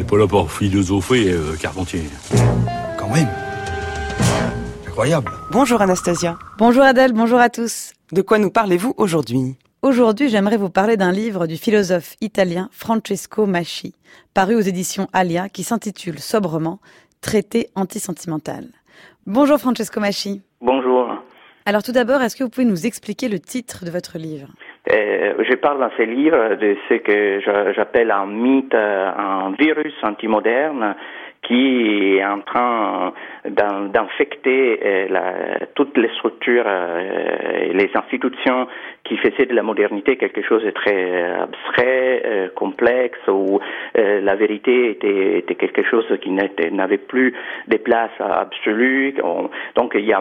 n'est pas là pour philosopher, euh, Carpentier. Quand même. Incroyable. Bonjour Anastasia. Bonjour Adèle, bonjour à tous. De quoi nous parlez-vous aujourd'hui? Aujourd'hui, j'aimerais vous parler d'un livre du philosophe italien Francesco Masci, paru aux éditions Alia, qui s'intitule sobrement Traité antisentimental. Bonjour Francesco Masci. Bonjour. Alors tout d'abord, est-ce que vous pouvez nous expliquer le titre de votre livre? Euh, je parle dans ce livre de ce que j'appelle un mythe, euh, un virus antimoderne qui est en train d'in- d'infecter euh, toutes les structures et les institutions qui faisaient de la modernité quelque chose de très abstrait, complexe, où la vérité était, quelque chose qui n'avait plus de place absolue. On- donc il y a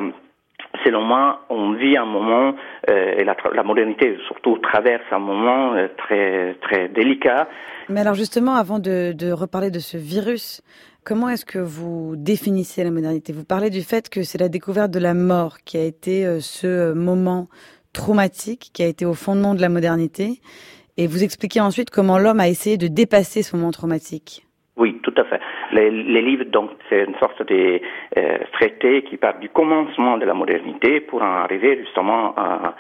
Selon moi, on vit un moment, euh, et la, modernité surtout traverse un moment euh, très très délicat. Mais alors justement, avant de, de reparler de ce virus, comment est-ce que vous définissez la modernité? Vous parlez du fait que c'est la découverte de la mort qui a été euh, ce moment traumatique, qui a été au fondement de la modernité, et vous expliquez ensuite comment l'homme a essayé de dépasser ce moment traumatique. Oui, tout à fait. Les, livres, donc, c'est une sorte de euh, traité qui part du commencement de la modernité pour en arriver justement à,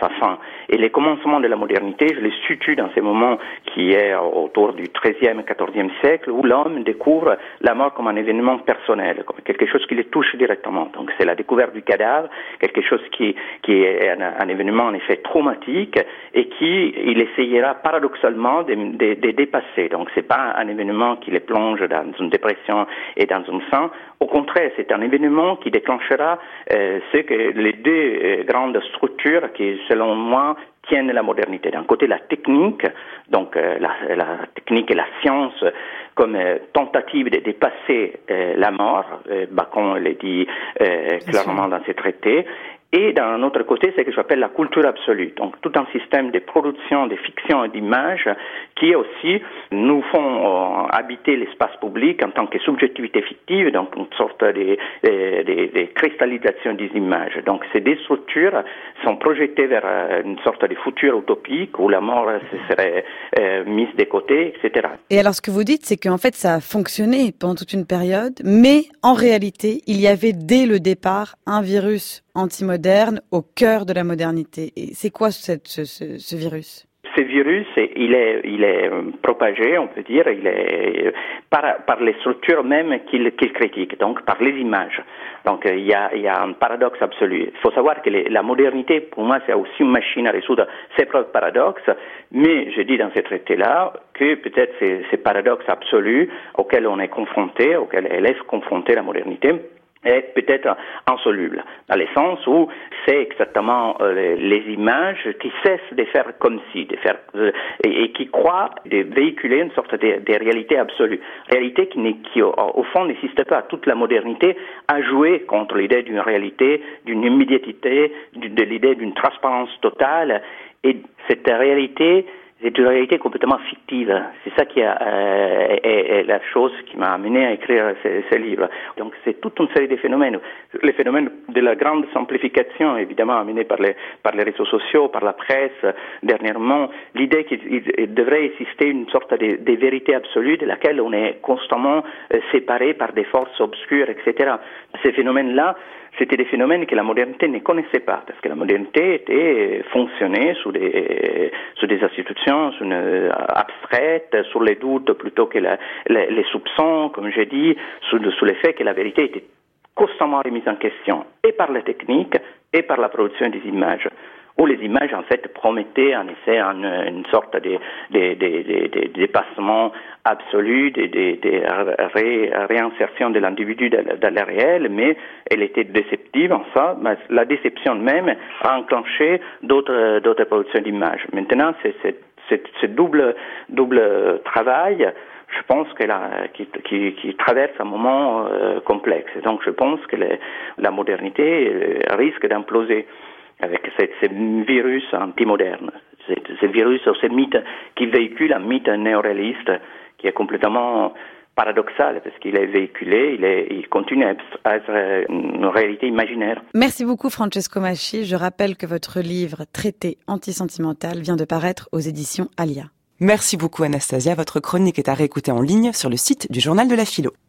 sa fin. Et les commencements de la modernité, je les situe dans ces moments qui est autour du XIIIe et XIVe siècle, où l'homme découvre la mort comme un événement personnel, comme quelque chose qui le touche directement. Donc, c'est la découverte du cadavre, quelque chose qui, est un, événement en effet traumatique et qui il essayera paradoxalement de, de, de dépasser. Donc, c'est pas un événement qui les plonge dans une dépression et dans un sang. Au contraire, c'est un événement qui déclenchera euh, ce que les deux euh, grandes structures qui, selon moi, tiennent la modernité. D'un côté, la technique, donc euh, la, la, technique et la science comme euh, tentative de dépasser euh, la mort, Bacon le dit clairement dans ses traités, et d'un autre côté, c'est ce que j'appelle la culture absolue. Donc, tout un système de production, de fiction et d'images qui aussi nous font euh, habiter l'espace public en tant que subjectivité fictive, donc une sorte de, de, de, cristallisation des images. Donc, ces deux structures sont projetées vers euh, une sorte de futur utopique où la mort se serait euh, mise de côté, etc. Et alors, ce que vous dites, c'est qu'en fait, ça a fonctionné pendant toute une période, mais en réalité, il y avait dès le départ un virus antimoderne au cœur de la modernité. Et c'est quoi ce, virus? Ce virus, il est, il est propagé, on peut dire, est par, les structures même qu'il critique, donc par les images. Donc il y a, il y a un paradoxe absolu. Il faut savoir que la modernité, pour moi, c'est aussi une machine à résoudre ses propres paradoxes, mais je dis dans ce traité-là que peut-être ces, ces paradoxes absolus auxquels on est confronté, auxquels elle est confrontée la modernité, est peut-être insoluble, dans le sens où c'est exactement euh, les images qui cessent de faire comme si, de faire euh, et, qui croient de véhiculer une sorte de, de réalité absolue, réalité qui, qui au, au, fond n'existe pas. Toute la modernité a joué contre l'idée d'une réalité, d'une immédiatité, de l'idée d'une transparence totale, et cette réalité c'est une réalité complètement fictive. C'est ça qui euh, est, la chose qui m'a amené à écrire ce, livre. Donc c'est toute une série de phénomènes. Les phénomènes de la grande simplification, évidemment, amenés par les, réseaux sociaux, par la presse, dernièrement, l'idée qu'il devrait exister une sorte de, de, vérité absolue de laquelle on est constamment euh, séparé par des forces obscures, etc. Ces phénomènes-là, c'était des phénomènes que la modernité ne connaissait pas, parce que la modernité était fonctionnait sous des, institutions une, abstraites, sur les doutes plutôt que les, soupçons, comme j'ai dit, sous, sous le fait que la vérité était constamment remise en question, et par la technique, et par la production des images où les images en fait promettaient en effet une, sorte de, dépassement absolu, de, ré, réinsertion de l'individu dans, le réel, mais elle était déceptive en ça. La déception même a enclenché d'autres productions d'images. Maintenant, c'est ce double travail je pense qu'elle qui, traverse un moment euh, complexe. Donc je pense que la modernité euh, risque d'imploser avec ce virus antimoderne, ce virus, ce mythe qui véhicule un mythe néoréaliste qui est complètement paradoxal parce qu'il est véhiculé, il, est, il continue à être une réalité imaginaire. Merci beaucoup Francesco Masci. Je rappelle que votre livre Traité antisentimental vient de paraître aux éditions Alia. Merci beaucoup Anastasia. Votre chronique est à réécouter en ligne sur le site du Journal de la Philo.